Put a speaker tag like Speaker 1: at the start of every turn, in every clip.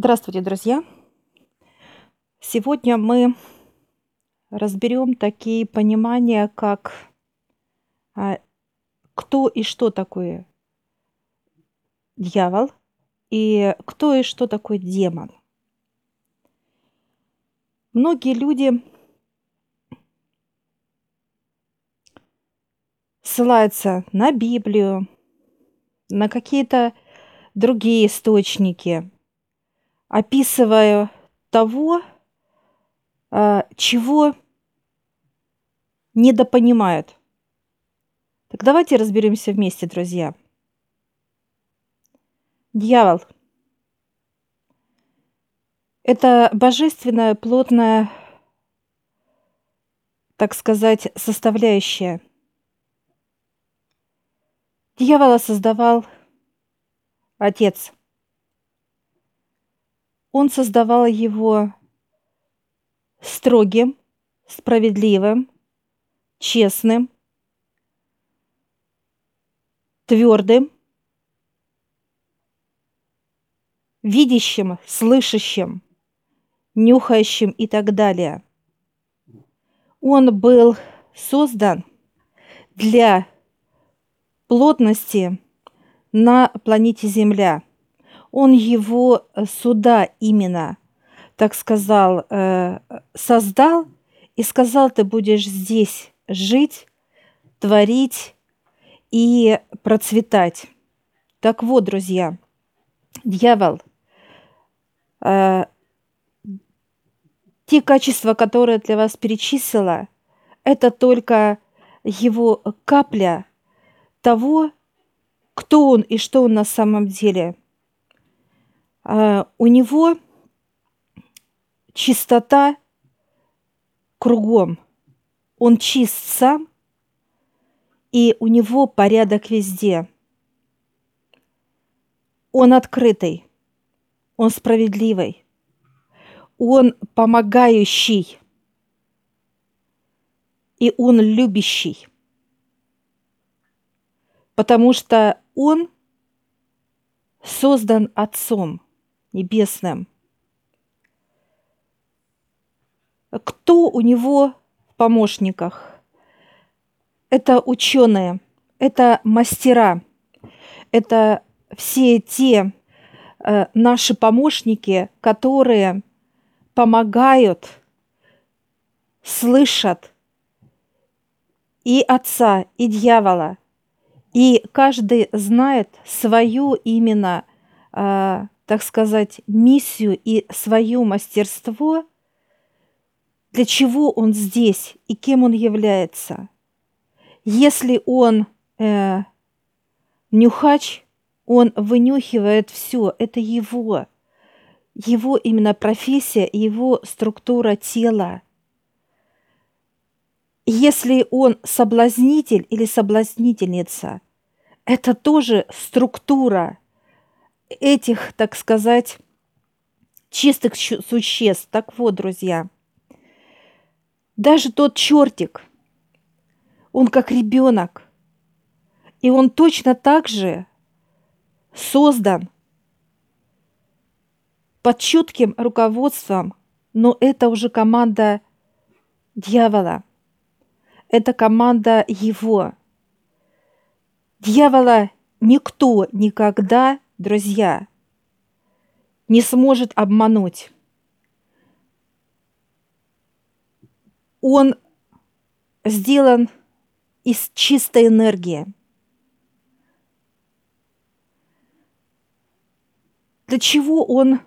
Speaker 1: Здравствуйте, друзья! Сегодня мы разберем такие понимания, как а, кто и что такое дьявол и кто и что такое демон. Многие люди ссылаются на Библию, на какие-то другие источники, описывая того, а, чего недопонимают. Так давайте разберемся вместе, друзья. Дьявол – это божественная, плотная, так сказать, составляющая. Дьявола создавал Отец. Он создавал его строгим, справедливым, честным, твердым, видящим, слышащим, нюхающим и так далее. Он был создан для плотности на планете Земля. Он его сюда именно, так сказал, э, создал и сказал, ты будешь здесь жить, творить, и процветать. Так вот, друзья, дьявол, э, те качества, которые для вас перечислила, это только его капля того, кто он и что он на самом деле. Э, у него чистота кругом. Он чист сам – и у него порядок везде. Он открытый, он справедливый, он помогающий, и он любящий, потому что он создан Отцом Небесным. Кто у него в помощниках? это ученые, это мастера, это все те э, наши помощники, которые помогают, слышат и отца, и дьявола. И каждый знает свою именно, э, так сказать, миссию и свое мастерство, для чего он здесь и кем он является – если он э, нюхач, он вынюхивает все, это его, его именно профессия, его структура тела. Если он соблазнитель или соблазнительница, это тоже структура этих, так сказать, чистых существ. Так вот, друзья, даже тот чертик – он как ребенок. И он точно так же создан под чутким руководством, но это уже команда дьявола. Это команда его. Дьявола никто никогда, друзья, не сможет обмануть. Он сделан из чистой энергии. Для чего он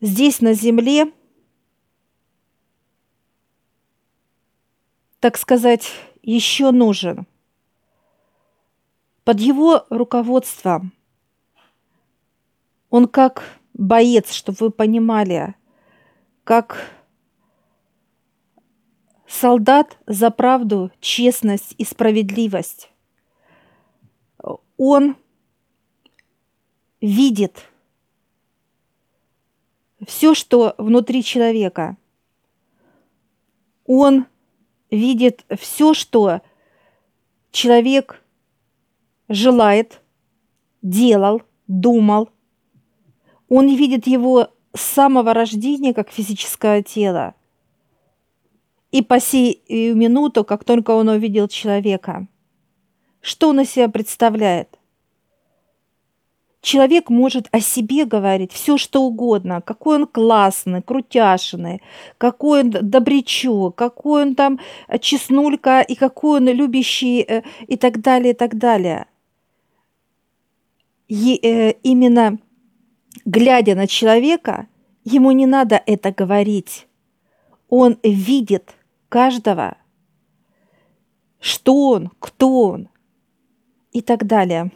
Speaker 1: здесь на Земле, так сказать, еще нужен? Под его руководством он как боец, чтобы вы понимали, как солдат за правду, честность и справедливость. Он видит все, что внутри человека. Он видит все, что человек желает, делал, думал. Он видит его с самого рождения как физическое тело. И по сей минуту, как только он увидел человека, что он из себя представляет? Человек может о себе говорить все, что угодно, какой он классный, крутяшный, какой он добрячок, какой он там честнулька и какой он любящий э, и так далее, и так далее. И, э, именно глядя на человека, ему не надо это говорить. Он видит каждого, что он, кто он и так далее.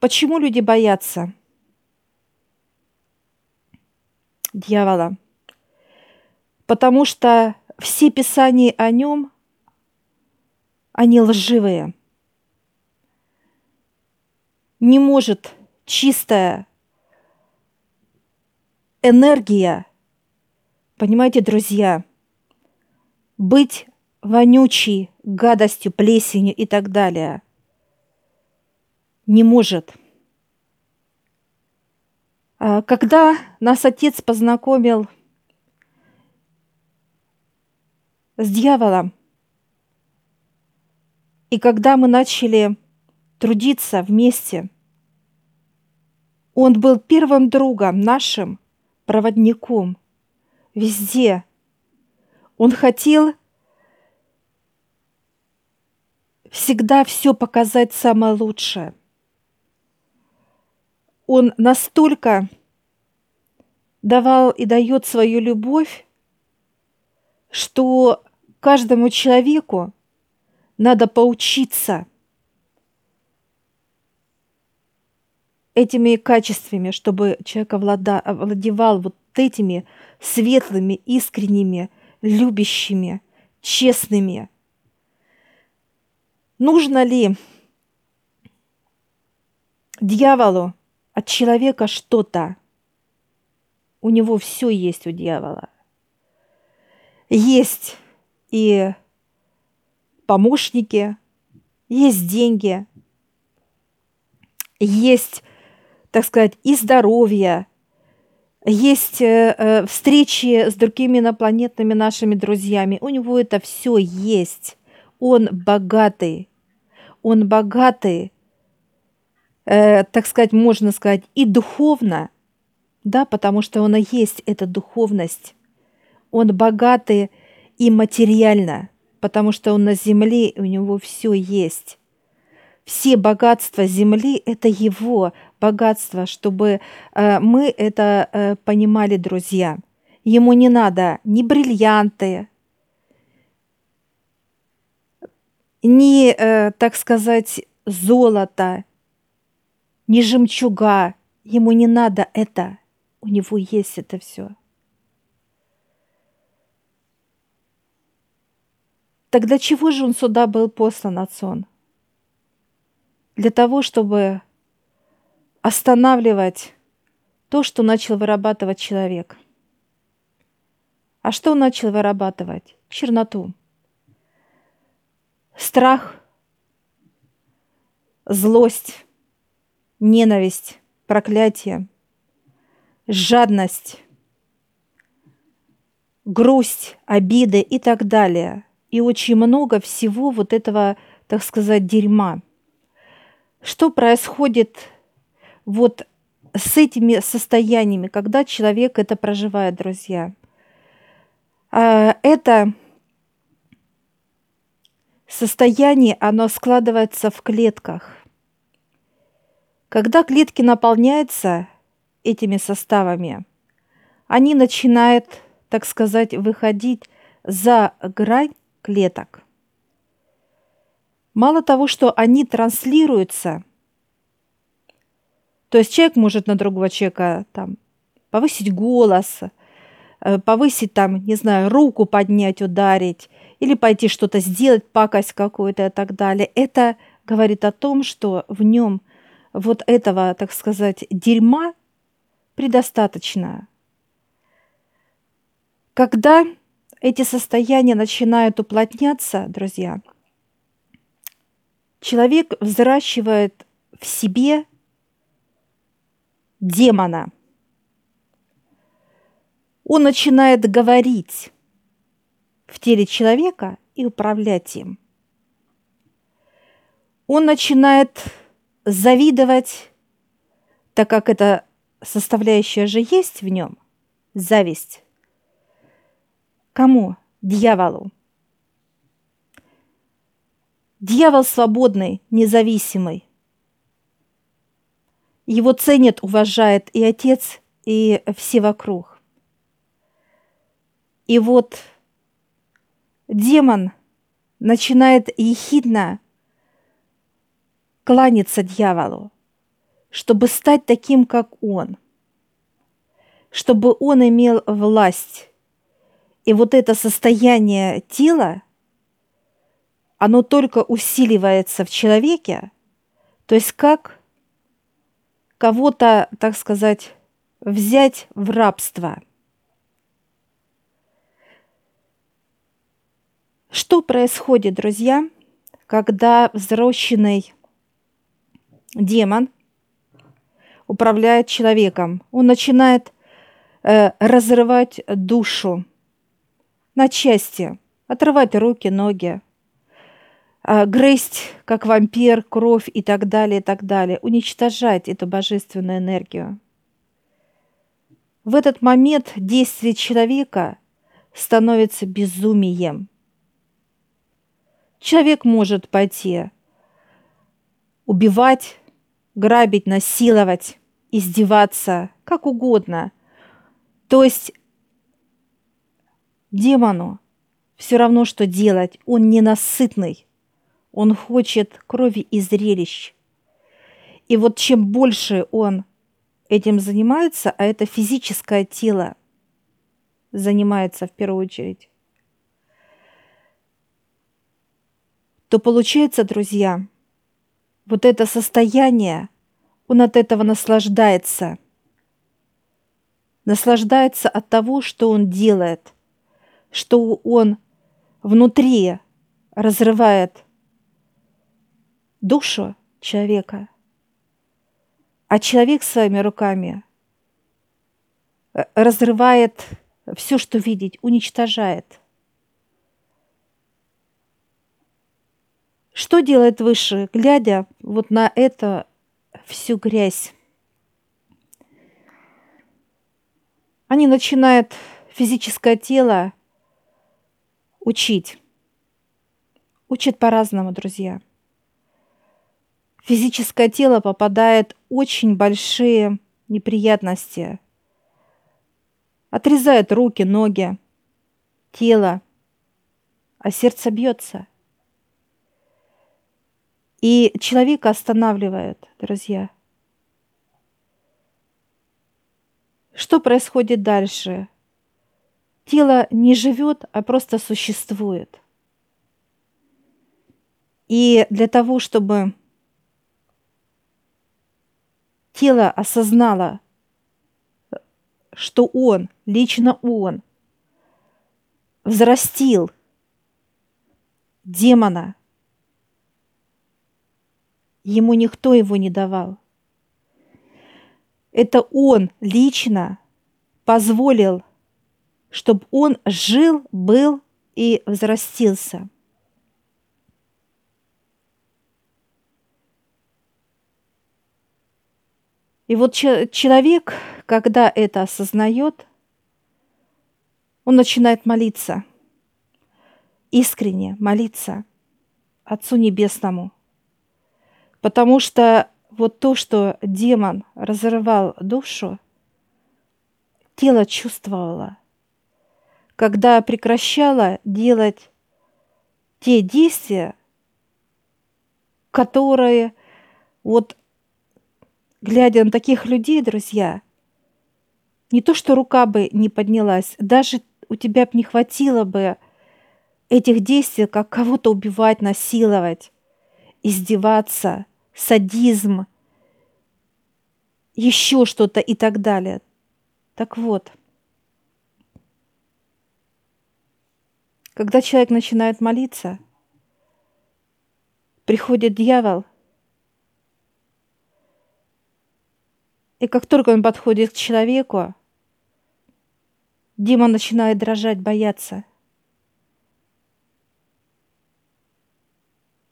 Speaker 1: Почему люди боятся дьявола? Потому что все писания о нем, они лживые. Не может чистая энергия, понимаете, друзья, быть вонючей, гадостью, плесенью и так далее – не может. А когда нас отец познакомил с дьяволом, и когда мы начали трудиться вместе, он был первым другом нашим, проводником, везде. Он хотел всегда все показать самое лучшее он настолько давал и дает свою любовь, что каждому человеку надо поучиться этими качествами, чтобы человек овлада, овладевал вот этими светлыми, искренними, любящими, честными. Нужно ли дьяволу от человека что-то. У него все есть у дьявола. Есть и помощники, есть деньги, есть, так сказать, и здоровье, есть э, э, встречи с другими инопланетными нашими друзьями. У него это все есть. Он богатый. Он богатый э, так сказать, можно сказать, и духовно, да, потому что он и есть эта духовность. Он богатый и материально, потому что он на земле, у него все есть. Все богатства земли – это его богатство, чтобы э, мы это э, понимали, друзья. Ему не надо ни бриллианты, ни, э, так сказать, золото, ни жемчуга. Ему не надо это. У него есть это все. Тогда чего же он сюда был послан, Отцон? Для того, чтобы останавливать то, что начал вырабатывать человек. А что он начал вырабатывать? Черноту. Страх, злость, ненависть, проклятие, жадность, грусть, обиды и так далее. И очень много всего вот этого, так сказать, дерьма. Что происходит вот с этими состояниями, когда человек это проживает, друзья? А, это состояние, оно складывается в клетках. Когда клетки наполняются этими составами, они начинают, так сказать, выходить за грань клеток. Мало того, что они транслируются, то есть человек может на другого человека там повысить голос, э, повысить там, не знаю, руку поднять, ударить, или пойти что-то сделать, пакость какую-то и так далее. Это говорит о том, что в нем вот этого, так сказать, дерьма предостаточно. Когда эти состояния начинают уплотняться, друзья, человек взращивает в себе демона. Он начинает говорить в теле человека и управлять им. Он начинает завидовать, так как эта составляющая же есть в нем, зависть. Кому? Дьяволу. Дьявол свободный, независимый. Его ценит, уважает и отец, и все вокруг. И вот демон начинает ехидно кланяться дьяволу, чтобы стать таким, как он, чтобы он имел власть. И вот это состояние тела – оно только усиливается в человеке, то есть как кого-то, так сказать, взять в рабство. Что происходит, друзья, когда взросленный демон управляет человеком? Он начинает э, разрывать душу на части, отрывать руки, ноги, а, грызть, как вампир, кровь и так далее, и так далее, уничтожать эту божественную энергию. В этот момент действие человека становится безумием. Человек может пойти убивать, грабить, насиловать, издеваться, как угодно. То есть демону все равно, что делать, он ненасытный. Он хочет крови и зрелищ. И вот чем больше он этим занимается, а это физическое тело занимается в первую очередь, то получается, друзья, вот это состояние, он от этого наслаждается. Наслаждается от того, что он делает, что он внутри разрывает душу человека. А человек своими руками э, разрывает все, что видеть, уничтожает. Что делает выше, глядя вот на это всю грязь? Они начинают физическое тело учить. Учат по-разному, друзья физическое тело попадает очень большие неприятности. Отрезает руки, ноги, тело, а сердце бьется. И человека останавливает, друзья. Что происходит дальше? Тело не живет, а просто существует. И для того, чтобы тело осознало, что он, лично он, взрастил демона. Ему никто его не давал. Это он лично позволил, чтобы он жил, был и взрастился. И вот человек, когда это осознает, он начинает молиться, искренне молиться Отцу Небесному. Потому что вот то, что демон разрывал душу, тело чувствовало. Когда прекращало делать те действия, которые вот глядя на таких людей, друзья, не то что рука бы не поднялась, даже у тебя бы не хватило бы этих действий, как кого-то убивать, насиловать, издеваться, садизм, еще что-то и так далее. Так вот, когда человек начинает молиться, приходит дьявол, и как только он подходит к человеку, демон начинает дрожать, бояться.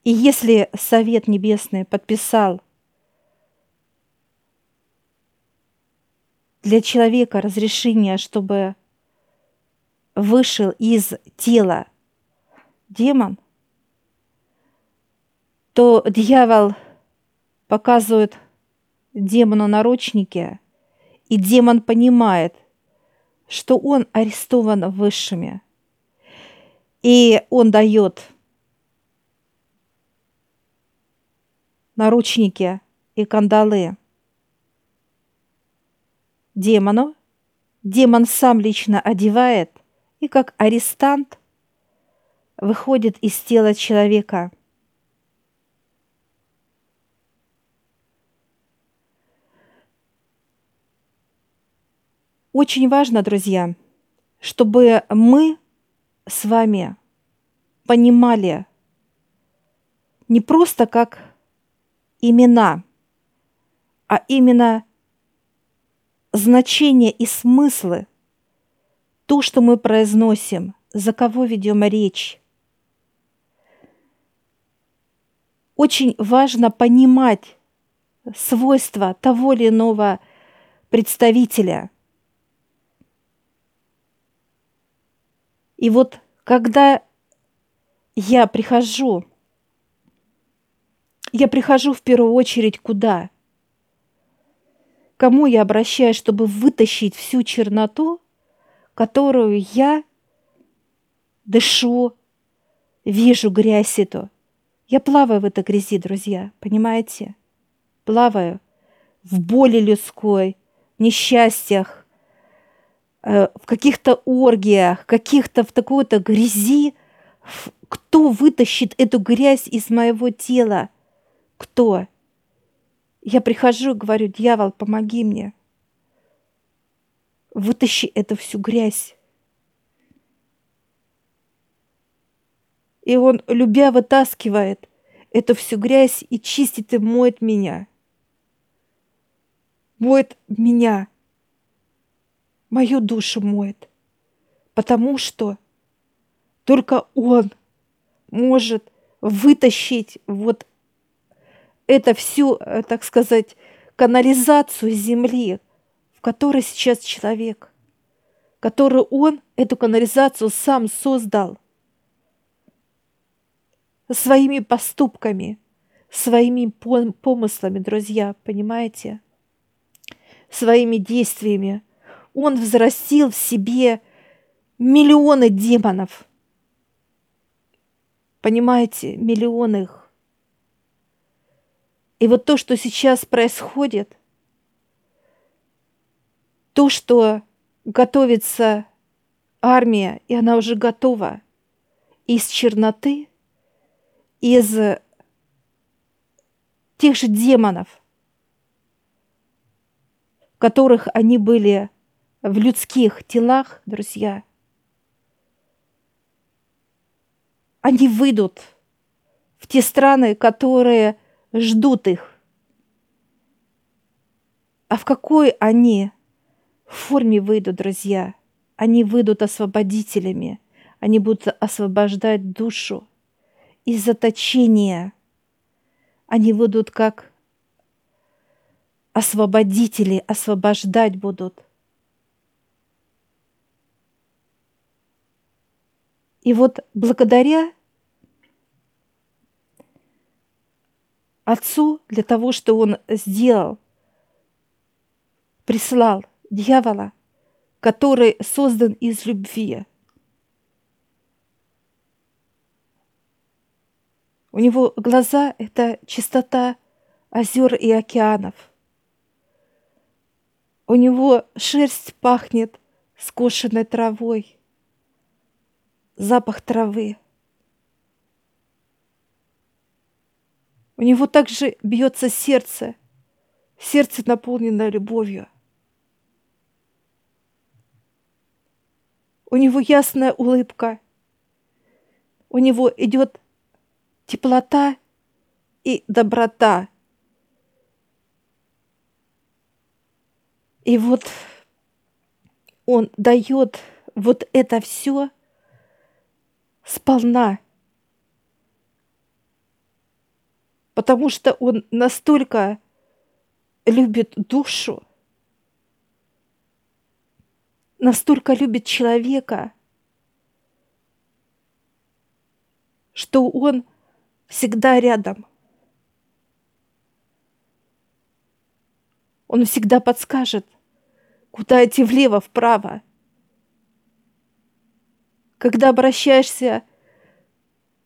Speaker 1: И если Совет Небесный подписал для человека разрешение, чтобы вышел из тела демон, то дьявол показывает демону наручники, и демон понимает, что он арестован высшими. И он дает наручники и кандалы демону, демон сам лично одевает и как арестант выходит из тела человека. Очень важно, друзья, чтобы мы с вами понимали не просто как имена, а именно значение и смыслы, то, что мы произносим, за кого ведем речь. Очень важно понимать свойства того или иного представителя. И вот когда я прихожу, я прихожу в первую очередь куда? кому я обращаюсь, чтобы вытащить всю черноту, которую я дышу, вижу грязь эту. Я плаваю в этой грязи, друзья, понимаете? Плаваю в боли людской, в несчастьях, э, в каких-то оргиях, каких-то в такой-то грязи. Кто вытащит эту грязь из моего тела? Кто? Я прихожу и говорю, дьявол, помоги мне. Вытащи эту всю грязь. И он, любя, вытаскивает эту всю грязь и чистит и моет меня. Моет меня. Мою душу моет. Потому что только он может вытащить вот это всю, э, так сказать, канализацию земли, которой сейчас человек, которую он эту канализацию сам создал своими поступками, своими помыслами, друзья, понимаете? Своими действиями. Он взрастил в себе миллионы демонов. Понимаете, миллионы их. И вот то, что сейчас происходит, то, что готовится армия, и она уже готова из черноты, из тех же демонов, которых они были в людских телах, друзья, они выйдут в те страны, которые ждут их. А в какой они форме выйдут, друзья? Они выйдут освободителями. Они будут освобождать душу из заточения. Они выйдут как освободители, освобождать будут. И вот благодаря Отцу для того, что он сделал, прислал дьявола, который создан из любви. У него глаза – это чистота озер и океанов. У него шерсть пахнет скошенной травой, запах травы – У него также бьется сердце, сердце наполненное любовью. У него ясная улыбка, у него идет теплота и доброта. И вот он дает вот это все сполна. Потому что он настолько любит душу, настолько любит человека, что он всегда рядом. Он всегда подскажет, куда идти влево, вправо. Когда обращаешься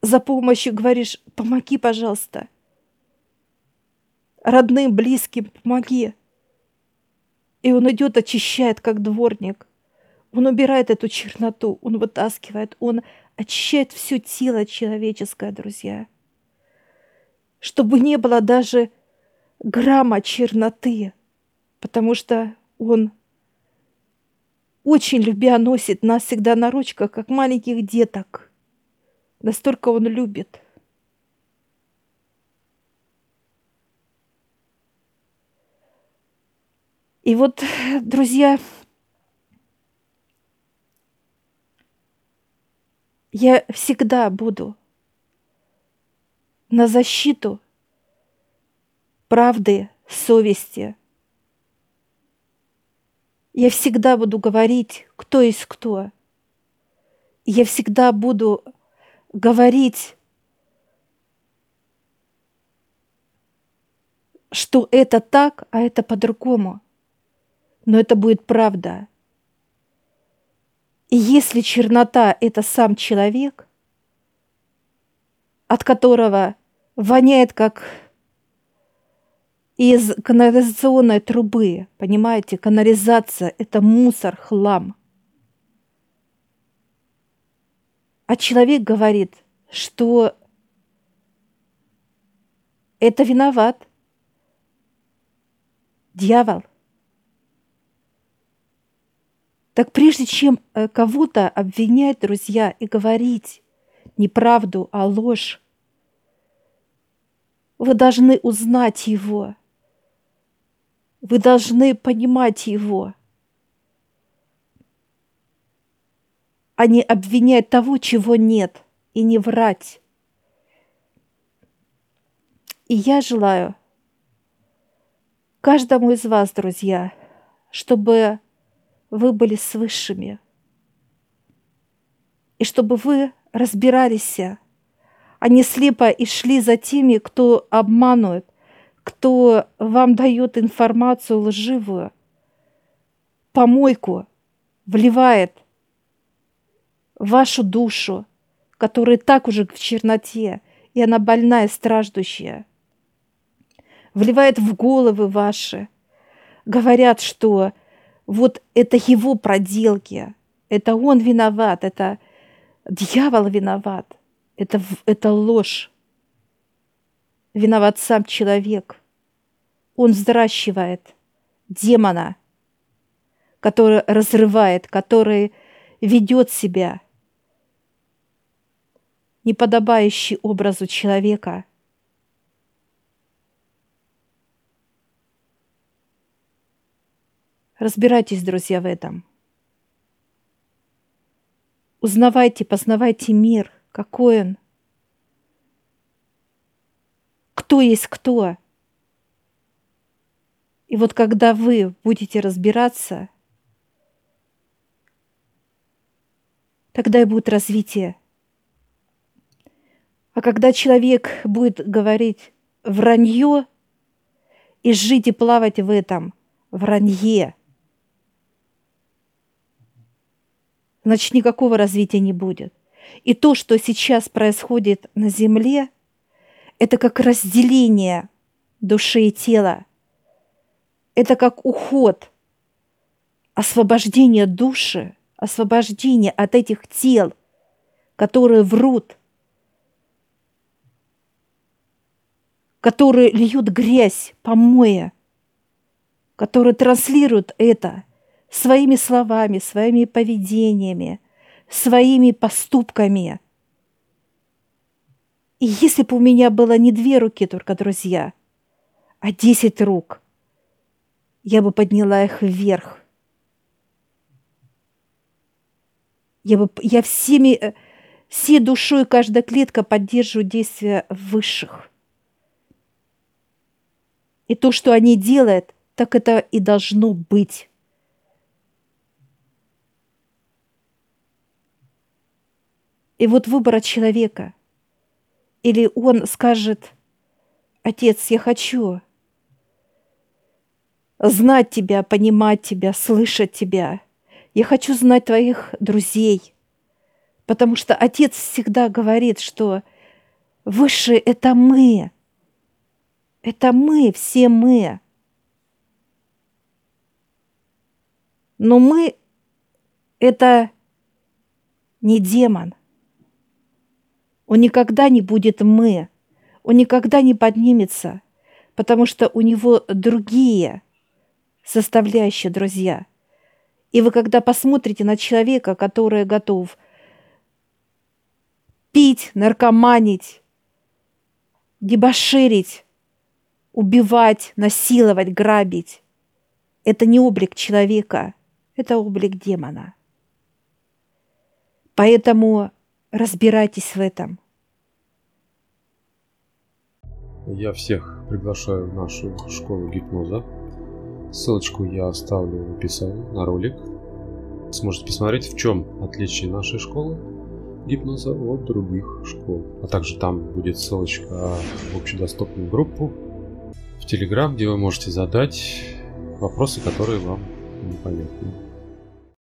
Speaker 1: за помощью, говоришь, помоги, пожалуйста. Родным, близким, помоги. И он идет, очищает, как дворник. Он убирает эту черноту, он вытаскивает, он очищает все тело человеческое, друзья. Чтобы не было даже грамма черноты, потому что он очень любя носит нас всегда на ручках, как маленьких деток. Настолько он любит. И вот, друзья, я всегда буду на защиту правды, совести. Я всегда буду говорить, кто есть кто. Я всегда буду говорить, что это так, а это по-другому. Но это будет правда. И если чернота – это сам человек, от которого воняет как из канализационной трубы, понимаете, канализация – это мусор, хлам. А человек говорит, что это виноват дьявол. Так прежде чем э, кого-то обвинять, друзья, и говорить неправду, а ложь, вы должны узнать его. Вы должны понимать его. А не обвинять того, чего нет, и не врать. И я желаю каждому из вас, друзья, чтобы вы были с высшими. И чтобы вы разбирались, а не слепо и шли за теми, кто обманывает, кто вам дает информацию лживую, помойку вливает вашу душу, которая так уже в черноте, и она больная, страждущая, вливает в головы ваши, говорят, что вот это его проделки, это он виноват, это дьявол виноват, это, это ложь. Виноват сам человек. Он взращивает демона, который разрывает, который ведет себя неподобающий образу человека – Разбирайтесь, друзья, в этом. Узнавайте, познавайте мир, какой он. Кто есть кто. И вот когда вы будете разбираться, тогда и будет развитие. А когда человек будет говорить вранье и жить и плавать в этом вранье – значит никакого развития не будет. И то, что сейчас происходит на Земле, это как разделение души и тела. Это как уход, освобождение души, освобождение от этих тел, которые врут, которые льют грязь, помоя, которые транслируют это – своими словами, своими поведениями, своими поступками. И если бы у меня было не две руки только, друзья, а десять рук, я бы подняла их вверх. Я, бы, я всеми, э, всей душой, каждая клетка поддерживаю действия высших. И то, что они делают, так это и должно быть. И вот выбор от человека. Или он скажет, отец, я хочу знать тебя, понимать тебя, слышать тебя. Я хочу знать твоих друзей. Потому что отец всегда говорит, что высшее – это мы. Это мы, все мы. Но мы – это не демон. Он никогда не будет мы. Он никогда не поднимется, потому что у него другие составляющие, друзья. И вы когда посмотрите на человека, который готов пить, наркоманить, дебоширить, убивать, насиловать, грабить, это не облик человека, это облик демона. Поэтому Разбирайтесь в этом.
Speaker 2: Я всех приглашаю в нашу школу гипноза. Ссылочку я оставлю в описании на ролик. Сможете посмотреть, в чем отличие нашей школы гипноза от других школ. А также там будет ссылочка в общедоступную группу в Телеграм, где вы можете задать вопросы, которые вам непонятны.